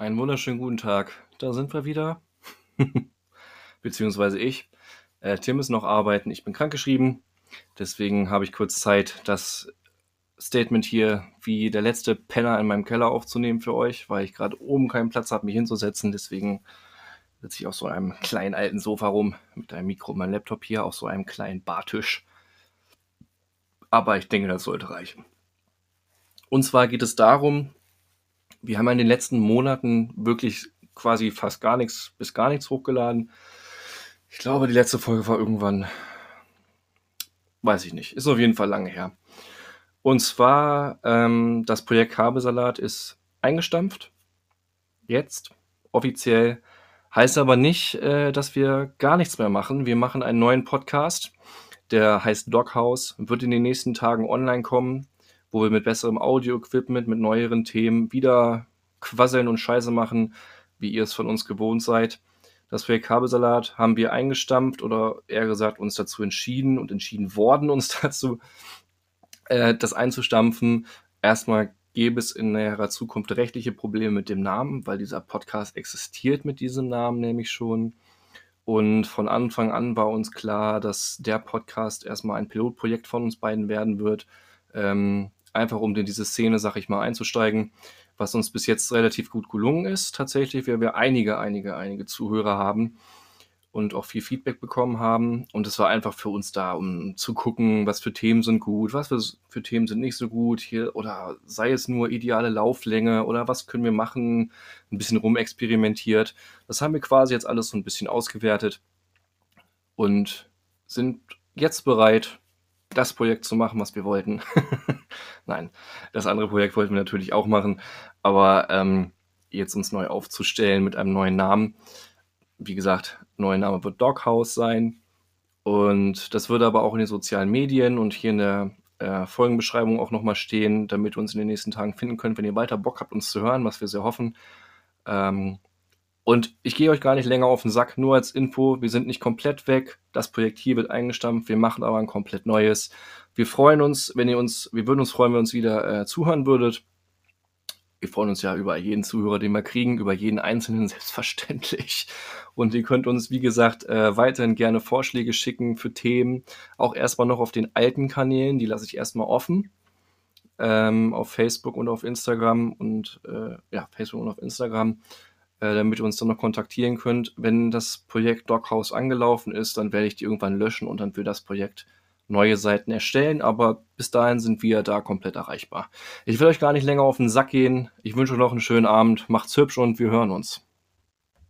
Einen wunderschönen guten Tag. Da sind wir wieder. Beziehungsweise ich. Äh, Tim ist noch arbeiten. Ich bin krankgeschrieben. Deswegen habe ich kurz Zeit, das Statement hier wie der letzte Penner in meinem Keller aufzunehmen für euch, weil ich gerade oben keinen Platz habe, mich hinzusetzen. Deswegen sitze ich auf so einem kleinen alten Sofa rum mit einem Mikro und meinem Laptop hier auf so einem kleinen Bartisch. Aber ich denke, das sollte reichen. Und zwar geht es darum, wir haben in den letzten Monaten wirklich quasi fast gar nichts bis gar nichts hochgeladen. Ich glaube, die letzte Folge war irgendwann, weiß ich nicht, ist auf jeden Fall lange her. Und zwar, ähm, das Projekt Kabelsalat ist eingestampft. Jetzt, offiziell. Heißt aber nicht, äh, dass wir gar nichts mehr machen. Wir machen einen neuen Podcast, der heißt Doghouse, wird in den nächsten Tagen online kommen wo wir mit besserem Audio-Equipment, mit neueren Themen wieder quasseln und Scheiße machen, wie ihr es von uns gewohnt seid. Das Projekt Kabelsalat haben wir eingestampft oder eher gesagt uns dazu entschieden und entschieden worden, uns dazu, äh, das einzustampfen. Erstmal gäbe es in näherer Zukunft rechtliche Probleme mit dem Namen, weil dieser Podcast existiert mit diesem Namen nämlich schon. Und von Anfang an war uns klar, dass der Podcast erstmal ein Pilotprojekt von uns beiden werden wird. Ähm, einfach um in diese Szene, sag ich mal, einzusteigen, was uns bis jetzt relativ gut gelungen ist, tatsächlich, weil wir einige, einige, einige Zuhörer haben und auch viel Feedback bekommen haben. Und es war einfach für uns da, um zu gucken, was für Themen sind gut, was für, für Themen sind nicht so gut hier oder sei es nur ideale Lauflänge oder was können wir machen, ein bisschen rumexperimentiert. Das haben wir quasi jetzt alles so ein bisschen ausgewertet und sind jetzt bereit, das Projekt zu machen, was wir wollten. Nein, das andere Projekt wollten wir natürlich auch machen, aber ähm, jetzt uns neu aufzustellen mit einem neuen Namen. Wie gesagt, neuer Name wird Doghouse sein. Und das würde aber auch in den sozialen Medien und hier in der äh, Folgenbeschreibung auch nochmal stehen, damit ihr uns in den nächsten Tagen finden könnt, wenn ihr weiter Bock habt, uns zu hören, was wir sehr hoffen. Ähm, und ich gehe euch gar nicht länger auf den Sack, nur als Info, wir sind nicht komplett weg. Das Projekt hier wird eingestampft, wir machen aber ein komplett neues. Wir freuen uns, wenn ihr uns, wir würden uns freuen, wenn ihr uns wieder äh, zuhören würdet. Wir freuen uns ja über jeden Zuhörer, den wir kriegen, über jeden Einzelnen selbstverständlich. Und ihr könnt uns, wie gesagt, äh, weiterhin gerne Vorschläge schicken für Themen. Auch erstmal noch auf den alten Kanälen, die lasse ich erstmal offen. Ähm, auf Facebook und auf Instagram und äh, ja, Facebook und auf Instagram äh, damit ihr uns dann noch kontaktieren könnt. Wenn das Projekt Doghouse angelaufen ist, dann werde ich die irgendwann löschen und dann für das Projekt neue Seiten erstellen, aber bis dahin sind wir da komplett erreichbar. Ich will euch gar nicht länger auf den Sack gehen. Ich wünsche euch noch einen schönen Abend, macht's hübsch und wir hören uns.